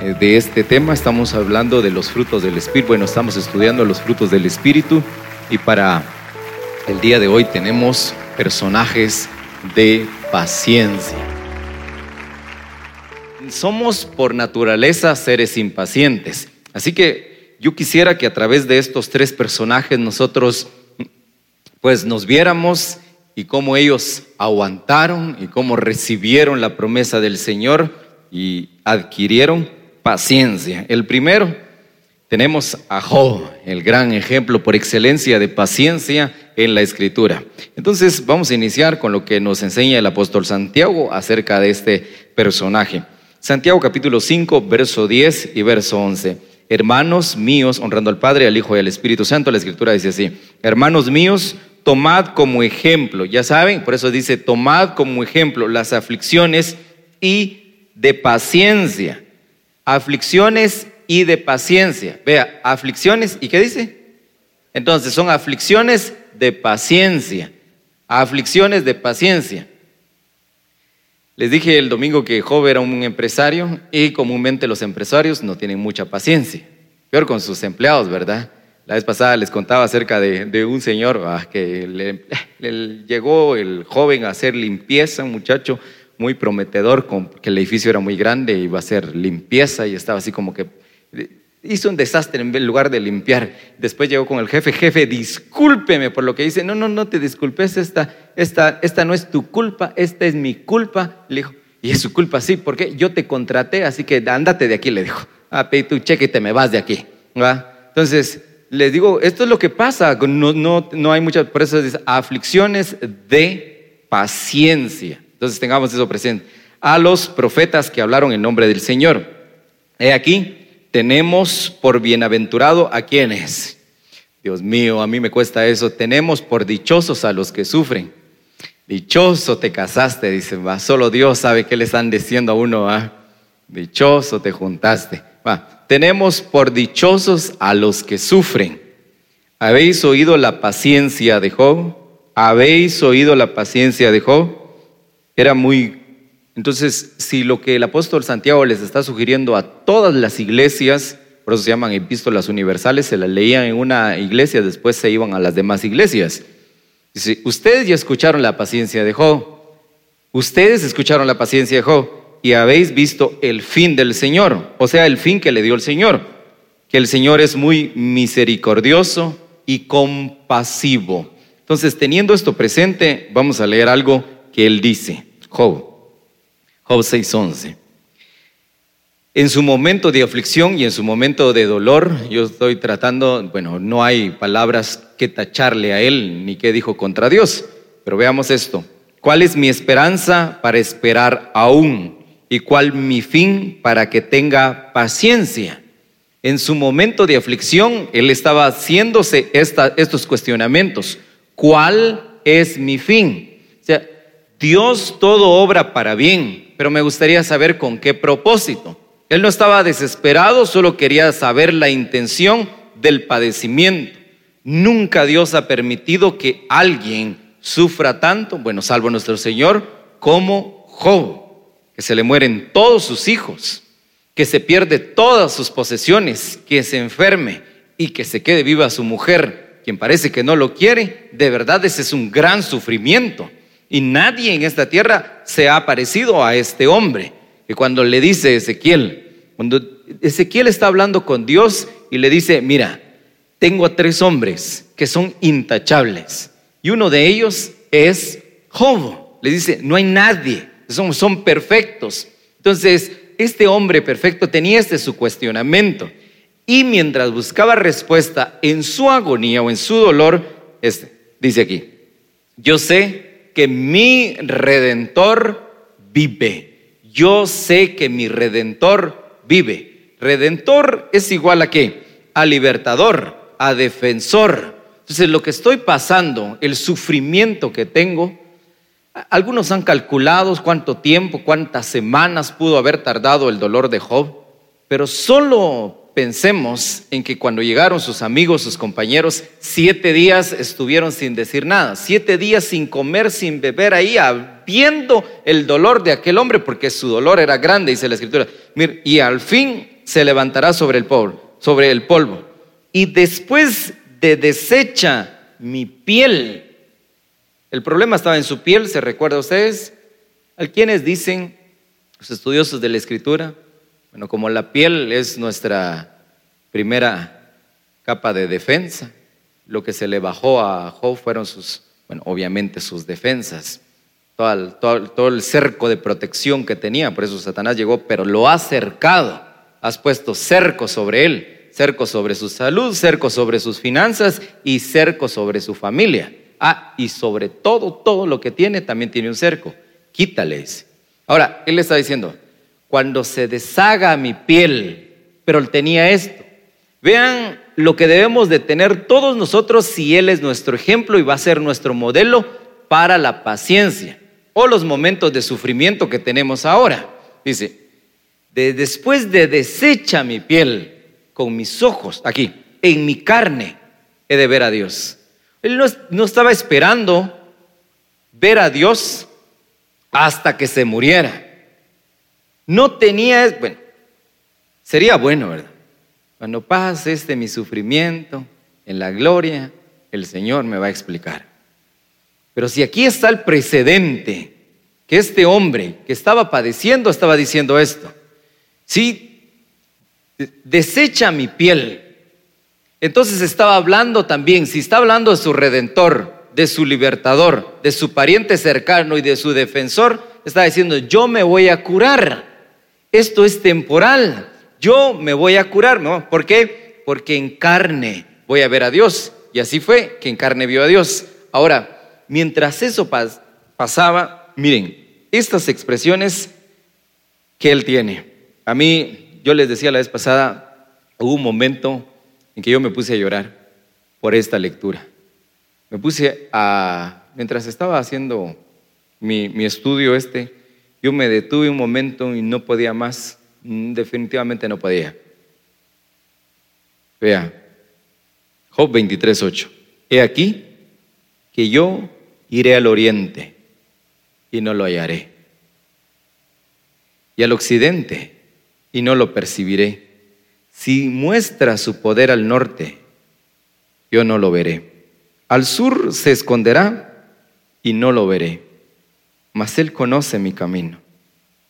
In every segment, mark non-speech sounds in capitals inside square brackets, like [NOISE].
eh, de este tema. Estamos hablando de los frutos del Espíritu. Bueno, estamos estudiando los frutos del Espíritu y para el día de hoy tenemos personajes de paciencia. Somos por naturaleza seres impacientes. Así que yo quisiera que a través de estos tres personajes nosotros pues nos viéramos y cómo ellos aguantaron y cómo recibieron la promesa del Señor y adquirieron paciencia. El primero, tenemos a Job, el gran ejemplo por excelencia de paciencia en la escritura. Entonces vamos a iniciar con lo que nos enseña el apóstol Santiago acerca de este personaje. Santiago capítulo 5, verso 10 y verso 11. Hermanos míos, honrando al Padre, al Hijo y al Espíritu Santo, la escritura dice así, hermanos míos, tomad como ejemplo, ya saben, por eso dice, tomad como ejemplo las aflicciones y de paciencia. Aflicciones y de paciencia. Vea, aflicciones y qué dice? Entonces son aflicciones de paciencia. Aflicciones de paciencia. Les dije el domingo que Job era un empresario y comúnmente los empresarios no tienen mucha paciencia. Peor con sus empleados, ¿verdad? La vez pasada les contaba acerca de, un señor ah, que le, llegó el joven a hacer limpieza, un muchacho muy prometedor, que el edificio era muy grande, iba a hacer limpieza y estaba así como que hizo un desastre en lugar de limpiar. Después llegó con el jefe, jefe, discúlpeme por lo que hice. No, no, no te disculpes, esta, esta, esta no es tu culpa, esta es mi culpa. Le dijo, y es su culpa, sí, porque yo te contraté, así que ándate de aquí, le dijo. Ah, pedí tu cheque y te me vas de aquí. Entonces, les digo, esto es lo que pasa, no, no, no hay muchas, por eso dice, aflicciones de paciencia. Entonces tengamos eso presente. A los profetas que hablaron en nombre del Señor. He aquí, tenemos por bienaventurado a quienes. Dios mío, a mí me cuesta eso. Tenemos por dichosos a los que sufren. Dichoso te casaste, dice, va. Solo Dios sabe qué le están diciendo a uno, ¿ah? Dichoso te juntaste. Va. Tenemos por dichosos a los que sufren. ¿Habéis oído la paciencia de Job? ¿Habéis oído la paciencia de Job? Era muy entonces, si lo que el apóstol Santiago les está sugiriendo a todas las iglesias, por eso se llaman epístolas universales, se las leían en una iglesia, después se iban a las demás iglesias. Dice, ustedes ya escucharon la paciencia de Job, ustedes escucharon la paciencia de Job y habéis visto el fin del Señor, o sea, el fin que le dio el Señor, que el Señor es muy misericordioso y compasivo. Entonces, teniendo esto presente, vamos a leer algo que él dice, Job. Job 6:11. En su momento de aflicción y en su momento de dolor, yo estoy tratando, bueno, no hay palabras que tacharle a él ni que dijo contra Dios, pero veamos esto. ¿Cuál es mi esperanza para esperar aún? ¿Y cuál mi fin para que tenga paciencia? En su momento de aflicción, él estaba haciéndose estos cuestionamientos. ¿Cuál es mi fin? O sea, Dios todo obra para bien, pero me gustaría saber con qué propósito. Él no estaba desesperado, solo quería saber la intención del padecimiento. Nunca Dios ha permitido que alguien sufra tanto, bueno, salvo nuestro Señor, como Job, que se le mueren todos sus hijos, que se pierde todas sus posesiones, que se enferme y que se quede viva su mujer, quien parece que no lo quiere, de verdad ese es un gran sufrimiento. Y nadie en esta tierra se ha parecido a este hombre. Y cuando le dice Ezequiel, cuando Ezequiel está hablando con Dios y le dice, mira, tengo a tres hombres que son intachables. Y uno de ellos es Job. Le dice, no hay nadie, son, son perfectos. Entonces, este hombre perfecto tenía este su cuestionamiento. Y mientras buscaba respuesta en su agonía o en su dolor, este, dice aquí, yo sé que mi redentor vive. Yo sé que mi redentor vive. Redentor es igual a qué? A libertador, a defensor. Entonces lo que estoy pasando, el sufrimiento que tengo, algunos han calculado cuánto tiempo, cuántas semanas pudo haber tardado el dolor de Job, pero solo pensemos en que cuando llegaron sus amigos, sus compañeros, siete días estuvieron sin decir nada, siete días sin comer, sin beber ahí, viendo el dolor de aquel hombre, porque su dolor era grande, dice la escritura. y al fin se levantará sobre el polvo, sobre el polvo. Y después de desecha mi piel, el problema estaba en su piel, ¿se recuerda a ustedes? Hay quienes dicen, los estudiosos de la escritura, bueno, como la piel es nuestra primera capa de defensa, lo que se le bajó a Job fueron sus, bueno, obviamente sus defensas, todo el, cerco de protección que tenía, por eso Satanás llegó, pero lo ha cercado, has puesto cerco sobre él, cerco sobre su salud, cerco sobre sus finanzas y cerco sobre su familia. Ah, y sobre todo, todo lo que tiene también tiene un cerco. Quítale Ahora, él le está diciendo, cuando se deshaga mi piel, pero él tenía esto. Vean lo que debemos de tener todos nosotros si Él es nuestro ejemplo y va a ser nuestro modelo para la paciencia o los momentos de sufrimiento que tenemos ahora. Dice, después de desecha mi piel con mis ojos, aquí, en mi carne, he de ver a Dios. Él no, no estaba esperando ver a Dios hasta que se muriera. No tenía, bueno, sería bueno, ¿verdad? Cuando pase este mi sufrimiento en la gloria, el Señor me va a explicar. Pero si aquí está el precedente, que este hombre que estaba padeciendo estaba diciendo esto, si desecha mi piel, entonces estaba hablando también, si está hablando de su redentor, de su libertador, de su pariente cercano y de su defensor, está diciendo, yo me voy a curar esto es temporal. Yo me voy a curar, ¿no? ¿Por qué? Porque en carne voy a ver a Dios. Y así fue que en carne vio a Dios. Ahora, mientras eso pasaba, miren, estas expresiones que él tiene. A mí, yo les decía la vez pasada, hubo un momento en que yo me puse a llorar por esta lectura. Me puse a, mientras estaba haciendo mi, mi estudio este, yo me detuve un momento y no podía más, mm, definitivamente no podía. Vea, Job 23.8. He aquí que yo iré al oriente y no lo hallaré. Y al occidente y no lo percibiré. Si muestra su poder al norte, yo no lo veré. Al sur se esconderá y no lo veré mas Él conoce mi camino.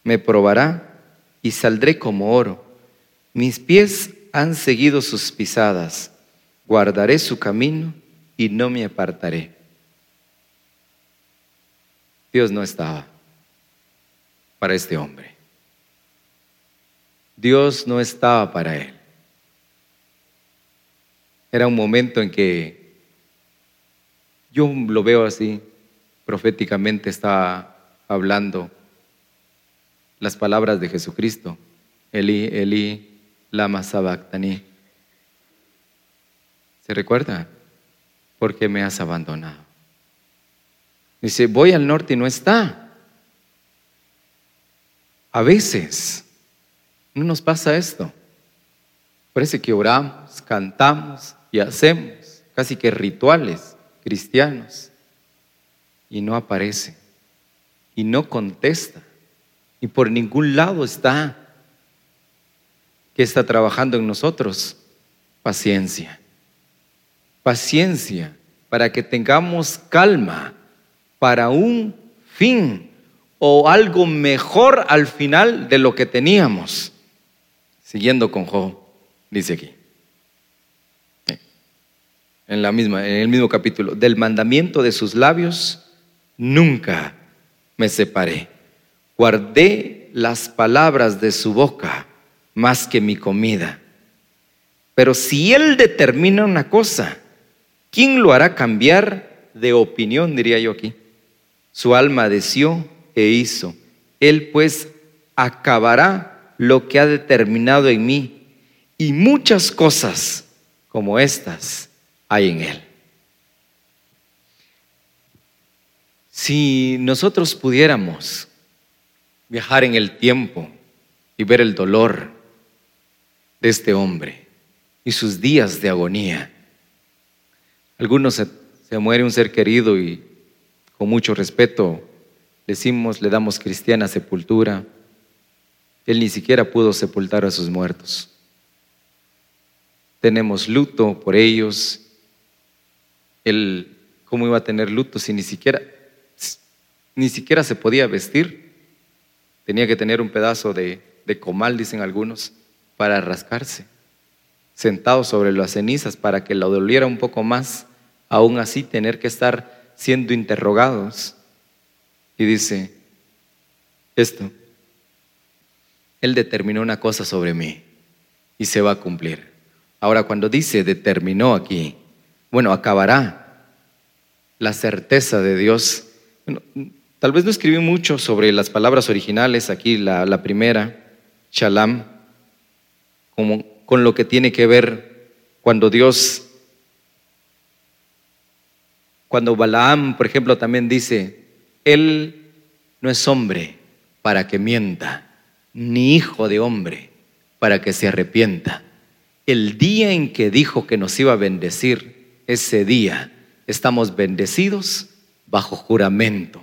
Me probará y saldré como oro. Mis pies han seguido sus pisadas. Guardaré su camino y no me apartaré. Dios no estaba para este hombre. Dios no estaba para él. Era un momento en que yo lo veo así, proféticamente estaba hablando las palabras de Jesucristo. Eli, Eli, lama sabactani. ¿Se recuerda? Porque me has abandonado. Dice, voy al norte y no está. A veces no nos pasa esto. Parece que oramos, cantamos y hacemos casi que rituales cristianos y no aparece y no contesta. Y por ningún lado está que está trabajando en nosotros. Paciencia. Paciencia para que tengamos calma para un fin o algo mejor al final de lo que teníamos. Siguiendo con Job, dice aquí. En, la misma, en el mismo capítulo, del mandamiento de sus labios nunca me separé. Guardé las palabras de su boca más que mi comida. Pero si Él determina una cosa, ¿quién lo hará cambiar de opinión, diría yo aquí? Su alma deseó e hizo. Él pues acabará lo que ha determinado en mí. Y muchas cosas como estas hay en Él. Si nosotros pudiéramos viajar en el tiempo y ver el dolor de este hombre y sus días de agonía. Algunos se, muere un ser querido y con mucho respeto decimos, le damos cristiana sepultura. Él ni siquiera pudo sepultar a sus muertos. Tenemos luto por ellos. Él, ¿cómo iba a tener luto si ni siquiera, ni siquiera se podía vestir? Tenía que tener un pedazo de, comal, dicen algunos, para rascarse, sentado sobre las cenizas para que lo doliera un poco más, aún así tener que estar siendo interrogados. Y dice, esto, Él determinó una cosa sobre mí y se va a cumplir. Ahora, cuando dice determinó aquí, bueno, acabará la certeza de Dios. Tal vez no escribí mucho sobre las palabras originales, aquí la, primera, Shalom, como, con lo que tiene que ver cuando Dios, cuando Balaam, por ejemplo, también dice, Él no es hombre para que mienta, ni hijo de hombre para que se arrepienta. El día en que dijo que nos iba a bendecir, ese día estamos bendecidos bajo juramento.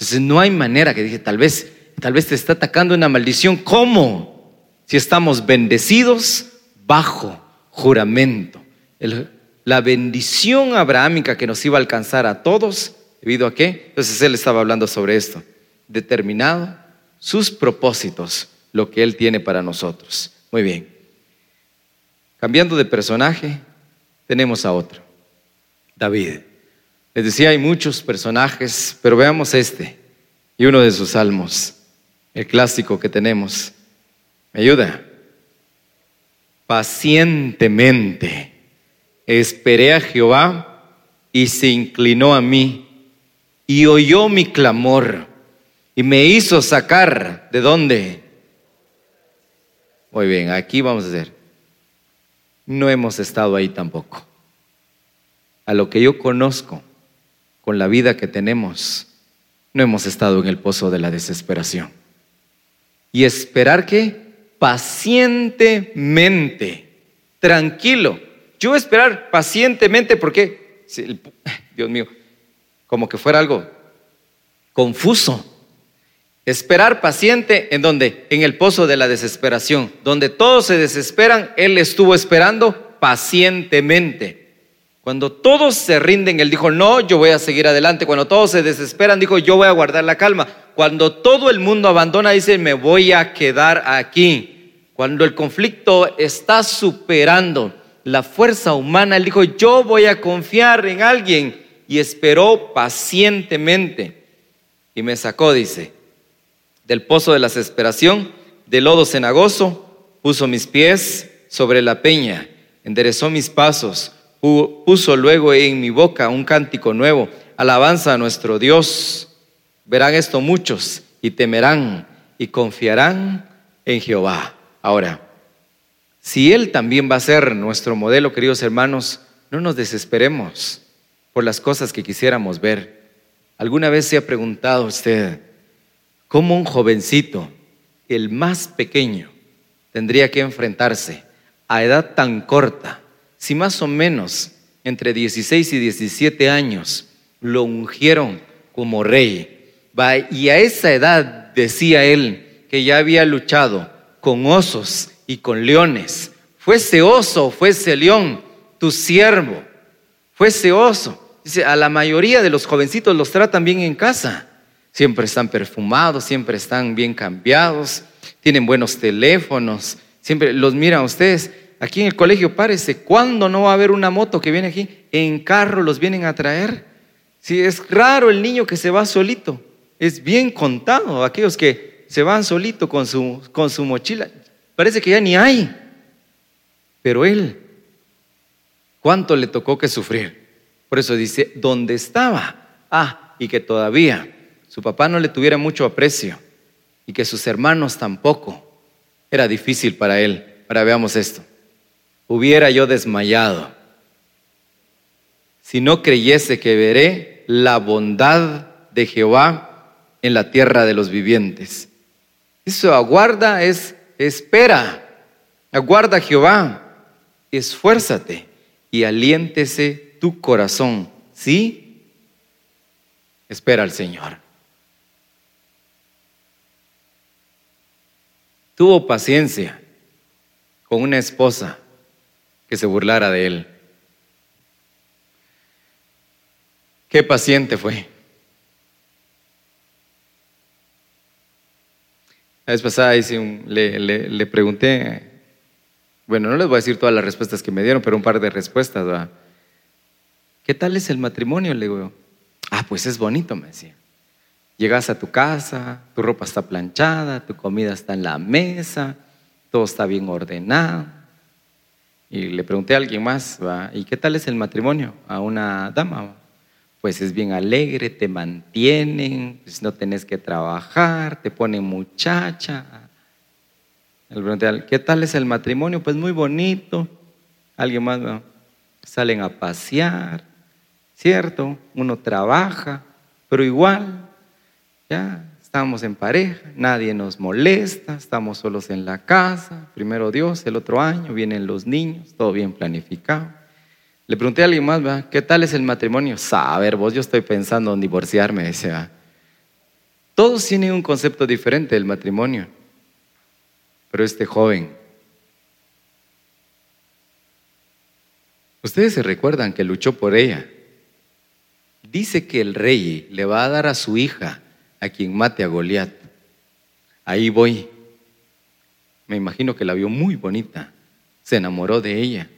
Entonces no hay manera que dije, tal vez, tal vez te está atacando una maldición. ¿Cómo? si estamos bendecidos bajo juramento. la bendición abrahámica que nos iba a alcanzar a todos, ¿debido a qué? Entonces él estaba hablando sobre esto. Determinado sus propósitos, lo que él tiene para nosotros. Muy bien. Cambiando de personaje, tenemos a otro, David. Les decía, hay muchos personajes, pero veamos este y uno de sus salmos, el clásico que tenemos. ¿Me ayuda? Pacientemente esperé a Jehová y se inclinó a mí y oyó mi clamor y me hizo sacar de dónde. Muy bien, aquí vamos a hacer. No hemos estado ahí tampoco. A lo que yo conozco, con la vida que tenemos, no hemos estado en el pozo de la desesperación. Y esperar que pacientemente, tranquilo. Yo esperar pacientemente porque, [LAUGHS] Dios mío, como que fuera algo confuso. Esperar paciente en donde? En el pozo de la desesperación, donde todos se desesperan, Él estuvo esperando pacientemente. Cuando todos se rinden, Él dijo, no, yo voy a seguir adelante. Cuando todos se desesperan, dijo, yo voy a guardar la calma. Cuando todo el mundo abandona, dice, me voy a quedar aquí. Cuando el conflicto está superando la fuerza humana, Él dijo, yo voy a confiar en alguien. Y esperó pacientemente. Y me sacó, dice, del pozo de la desesperación, del lodo cenagoso, puso mis pies sobre la peña, enderezó mis pasos puso luego en mi boca un cántico nuevo, alabanza a nuestro Dios. Verán esto muchos y temerán y confiarán en Jehová. Ahora, si Él también va a ser nuestro modelo, queridos hermanos, no nos desesperemos por las cosas que quisiéramos ver. ¿Alguna vez se ha preguntado usted cómo un jovencito, el más pequeño, tendría que enfrentarse a edad tan corta si más o menos entre 16 y 17 años lo ungieron como rey, y a esa edad decía él que ya había luchado con osos y con leones, fuese oso, fuese león, tu siervo, fuese oso. Dice, a la mayoría de los jovencitos los tratan bien en casa. Siempre están perfumados, siempre están bien cambiados, tienen buenos teléfonos, siempre los miran ustedes. Aquí en el colegio, párese, ¿cuándo no va a haber una moto que viene aquí? En carro los vienen a traer. Si es raro el niño que se va solito, es bien contado aquellos que se van solito con su, con su mochila. Parece que ya ni hay. Pero él, ¿cuánto le tocó que sufrir? Por eso dice, ¿dónde estaba? Ah, y que todavía su papá no le tuviera mucho aprecio y que sus hermanos tampoco. Era difícil para él. Ahora veamos esto hubiera yo desmayado si no creyese que veré la bondad de Jehová en la tierra de los vivientes. Eso aguarda, es espera. Aguarda Jehová, esfuérzate y aliéntese tu corazón. ¿Sí? Espera al Señor. Tuvo paciencia con una esposa que se burlara de él. Qué paciente fue. La vez pasada le, pregunté, bueno, no les voy a decir todas las respuestas que me dieron, pero un par de respuestas. ¿Qué tal es el matrimonio? Le digo, ah, pues es bonito, me decía. Llegas a tu casa, tu ropa está planchada, tu comida está en la mesa, todo está bien ordenado. Y le pregunté a alguien más, ¿y qué tal es el matrimonio? A una dama pues es bien alegre, te mantienen, pues no tenés que trabajar, te ponen muchacha. ¿qué tal es el matrimonio? Pues muy bonito. Alguien más, salen a pasear, ¿cierto? Uno trabaja, pero igual, ya estamos en pareja, nadie nos molesta, estamos solos en la casa, primero Dios, el otro año vienen los niños, todo bien planificado. Le pregunté a alguien más, ¿qué tal es el matrimonio? Saber, vos, yo estoy pensando en divorciarme. Decía, todos tienen un concepto diferente del matrimonio, pero este joven, ustedes se recuerdan que luchó por ella. Dice que el rey le va a dar a su hija a quien mate a Goliat. Ahí voy. Me imagino que la vio muy bonita, se enamoró de ella.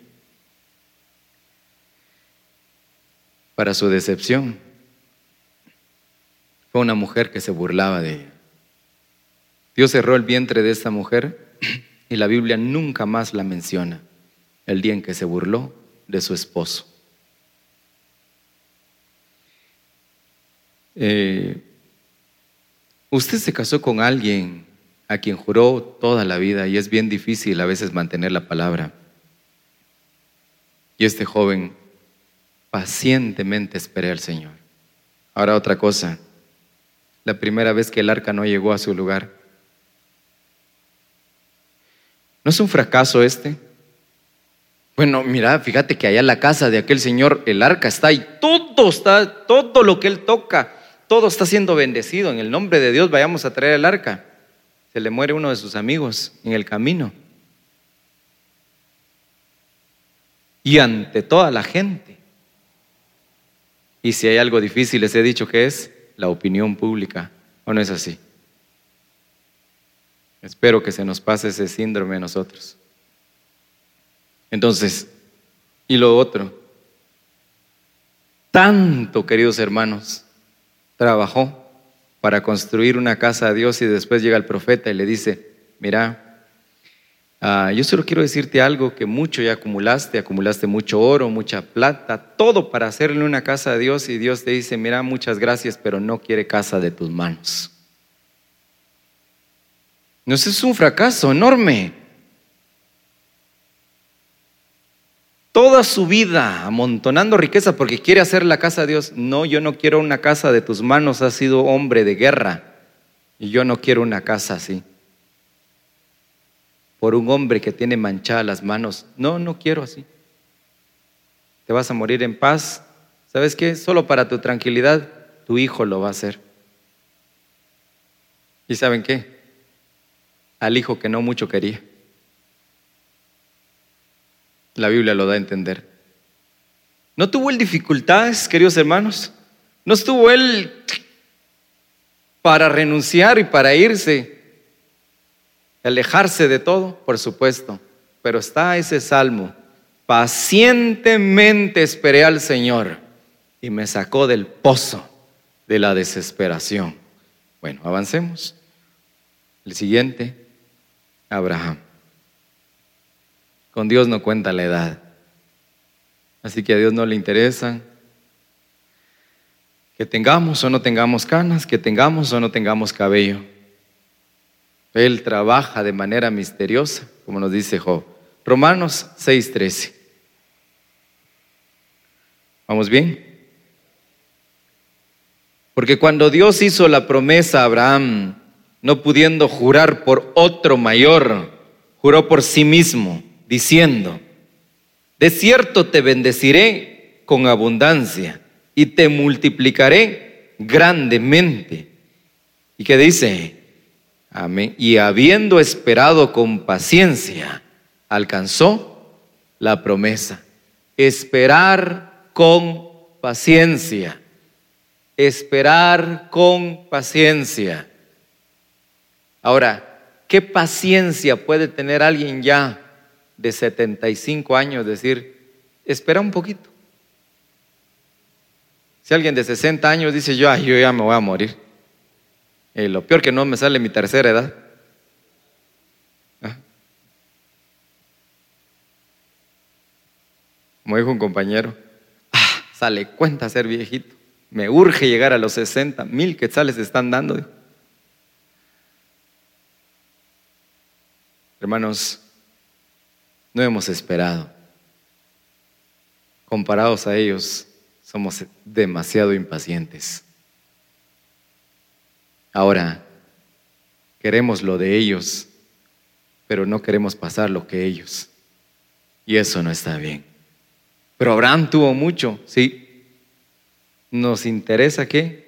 para su decepción. Fue una mujer que se burlaba de ella. Dios cerró el vientre de esta mujer [CLEARS THROAT] y la Biblia nunca más la menciona, el día en que se burló de su esposo. Eh, usted se casó con alguien a quien juró toda la vida y es bien difícil a veces mantener la palabra. Y este joven pacientemente esperé al Señor. Ahora otra cosa, la primera vez que el arca no llegó a su lugar. ¿No es un fracaso este? Bueno, mira, fíjate que allá en la casa de aquel señor el arca está y todo está, todo lo que él toca, todo está siendo bendecido. En el nombre de Dios vayamos a traer el arca. Se le muere uno de sus amigos en el camino. Y ante toda la gente y si hay algo difícil, les he dicho que es la opinión pública. ¿O no es así? Espero que se nos pase ese síndrome a nosotros. Entonces, y lo otro, tanto, queridos hermanos, trabajó para construir una casa a Dios y después llega el profeta y le dice, mira, Ah, yo solo quiero decirte algo que mucho ya acumulaste, acumulaste mucho oro, mucha plata, todo para hacerle una casa a Dios y Dios te dice, mira, muchas gracias, pero no quiere casa de tus manos. No, es un fracaso enorme. Toda su vida amontonando riqueza porque quiere hacer la casa a Dios. No, yo no quiero una casa de tus manos, has sido hombre de guerra y yo no quiero una casa así por un hombre que tiene manchadas las manos. No, no quiero así. Te vas a morir en paz. ¿Sabes qué? Solo para tu tranquilidad, tu hijo lo va a hacer. ¿Y saben qué? Al hijo que no mucho quería. La Biblia lo da a entender. No tuvo él dificultades, queridos hermanos. No estuvo él para renunciar y para irse alejarse de todo, por supuesto, pero está ese salmo. Pacientemente esperé al Señor y me sacó del pozo de la desesperación. Bueno, avancemos. El siguiente, Abraham. Con Dios no cuenta la edad. Así que a Dios no le interesa que tengamos o no tengamos canas, que tengamos o no tengamos cabello. Él trabaja de manera misteriosa, como nos dice Job. Romanos 6:13. ¿Vamos bien? Porque cuando Dios hizo la promesa a Abraham, no pudiendo jurar por otro mayor, juró por sí mismo, diciendo, de cierto te bendeciré con abundancia y te multiplicaré grandemente. ¿Y qué dice? Amén. Y habiendo esperado con paciencia, alcanzó la promesa. Esperar con paciencia. Esperar con paciencia. Ahora, ¿qué paciencia puede tener alguien ya de 75 años decir, espera un poquito? Si alguien de 60 años dice, yo, yo ya me voy a morir. Eh, lo peor que no me sale mi tercera edad. Ah. Como dijo un compañero, ah, sale cuenta ser viejito. Me urge llegar a los 60 mil quetzales están dando. Hermanos, no hemos esperado. Comparados a ellos, somos demasiado impacientes. Ahora, queremos lo de ellos, pero no queremos pasar lo que ellos. Y eso no está bien. Pero Abraham tuvo mucho, sí. Nos interesa que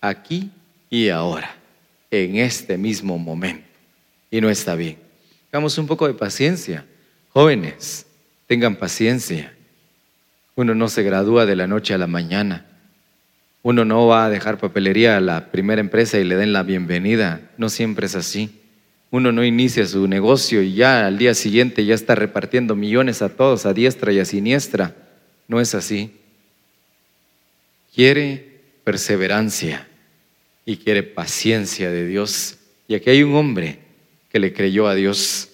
aquí y ahora, en este mismo momento. Y no está bien. Hagamos un poco de paciencia. Jóvenes, tengan paciencia. Uno no se gradúa de la noche a la mañana. Uno no va a dejar papelería a la primera empresa y le den la bienvenida. No siempre es así. Uno no inicia su negocio y ya al día siguiente ya está repartiendo millones a todos, a diestra y a siniestra. No es así. Quiere perseverancia y quiere paciencia de Dios. Y aquí hay un hombre que le creyó a Dios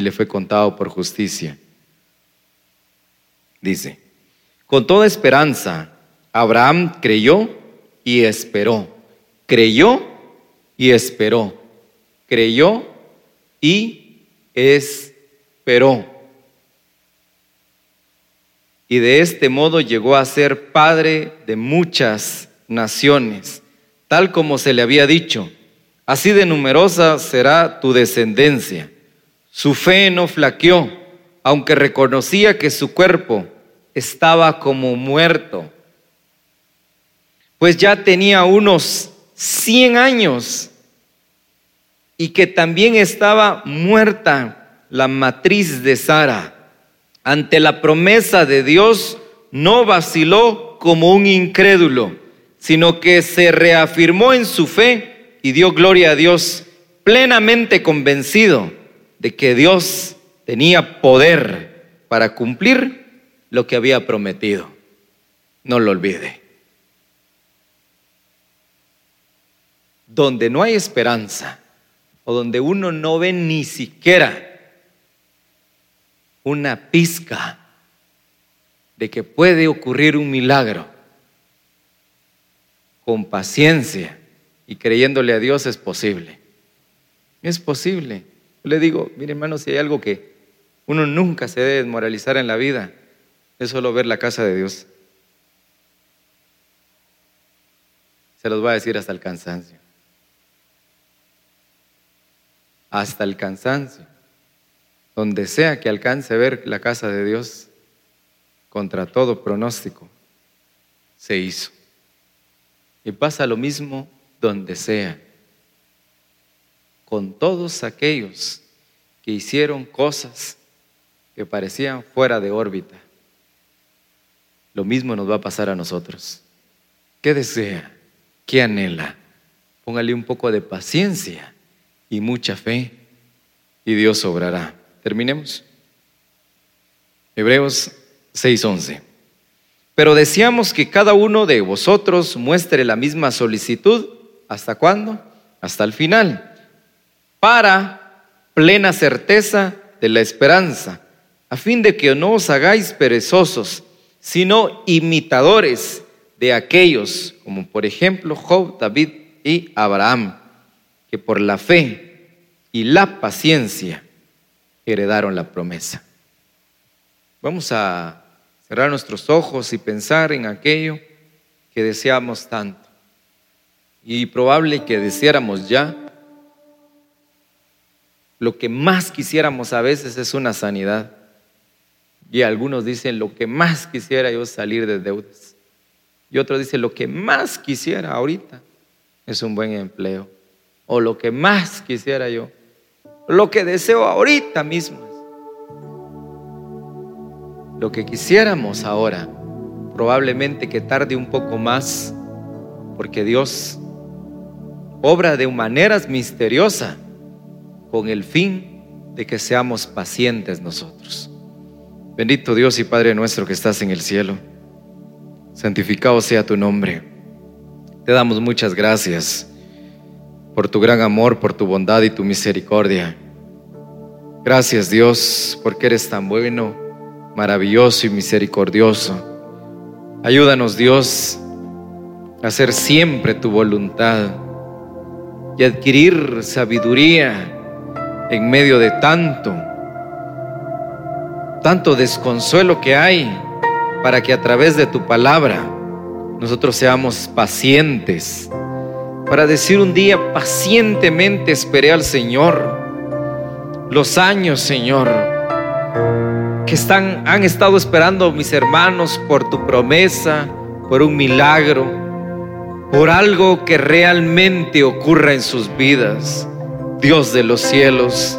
y le fue contado por justicia. Dice, con toda esperanza Abraham creyó y esperó. Creyó y esperó. Creyó y esperó. Y de este modo llegó a ser padre de muchas naciones, tal como se le había dicho. Así de numerosa será tu descendencia. Su fe no flaqueó, aunque reconocía que su cuerpo estaba como muerto pues ya tenía unos 100 años y que también estaba muerta la matriz de Sara. Ante la promesa de Dios no vaciló como un incrédulo, sino que se reafirmó en su fe y dio gloria a Dios, plenamente convencido de que Dios tenía poder para cumplir lo que había prometido. No lo olvide. donde no hay esperanza o donde uno no ve ni siquiera una pizca de que puede ocurrir un milagro, con paciencia y creyéndole a Dios es posible. Es posible. Le digo, mire hermano, si hay algo que uno nunca se debe desmoralizar en la vida, es solo ver la casa de Dios. Se los voy a decir hasta el cansancio. hasta el cansancio. Donde sea que alcance a ver la casa de Dios, contra todo pronóstico, se hizo. Y pasa lo mismo donde sea, con todos aquellos que hicieron cosas que parecían fuera de órbita. Lo mismo nos va a pasar a nosotros. ¿Qué desea? ¿Qué anhela? Póngale un poco de paciencia y mucha fe y Dios obrará. Terminemos. Hebreos 6:11. Pero deseamos que cada uno de vosotros muestre la misma solicitud. ¿Hasta cuándo? Hasta el final. Para plena certeza de la esperanza, a fin de que no os hagáis perezosos, sino imitadores de aquellos, como por ejemplo Job, David y Abraham que por la fe y la paciencia heredaron la promesa. Vamos a cerrar nuestros ojos y pensar en aquello que deseamos tanto. Y probable que deseáramos ya Lo que más quisiéramos a veces es una sanidad. Y algunos dicen, lo que más quisiera yo salir de deudas. Y otros dicen, lo que más quisiera ahorita es un buen empleo. O lo que más quisiera yo. Lo que deseo ahorita mismo. Lo que quisiéramos ahora. Probablemente que tarde un poco más. Porque Dios obra de maneras misteriosas con el fin de que seamos pacientes nosotros. Bendito Dios y Padre nuestro que estás en el cielo. Santificado sea tu nombre. Te damos muchas gracias por tu gran amor, por tu bondad y tu misericordia. Gracias Dios porque eres tan bueno, maravilloso y misericordioso. Ayúdanos Dios a hacer siempre tu voluntad y adquirir sabiduría en medio de tanto tanto desconsuelo que hay para que a través de tu palabra nosotros seamos pacientes. Para decir un día pacientemente esperé al Señor. Los años, Señor, que están han estado esperando mis hermanos por tu promesa, por un milagro, por algo que realmente ocurra en sus vidas. Dios de los cielos,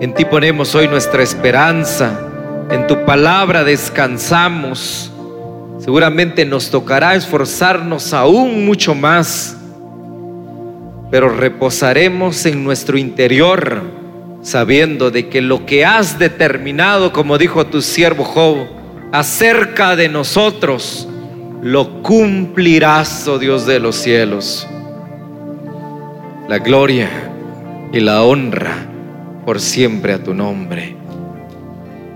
en ti ponemos hoy nuestra esperanza en tu palabra descansamos. Seguramente nos tocará esforzarnos aún mucho más, pero reposaremos en nuestro interior sabiendo de que lo que has determinado, como dijo tu siervo Job, acerca de nosotros, lo cumplirás, oh Dios de los cielos. La gloria y la honra por siempre a tu nombre.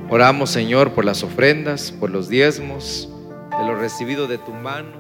Oramos, Señor, por las ofrendas, por los diezmos, de lo recibido de tu mano.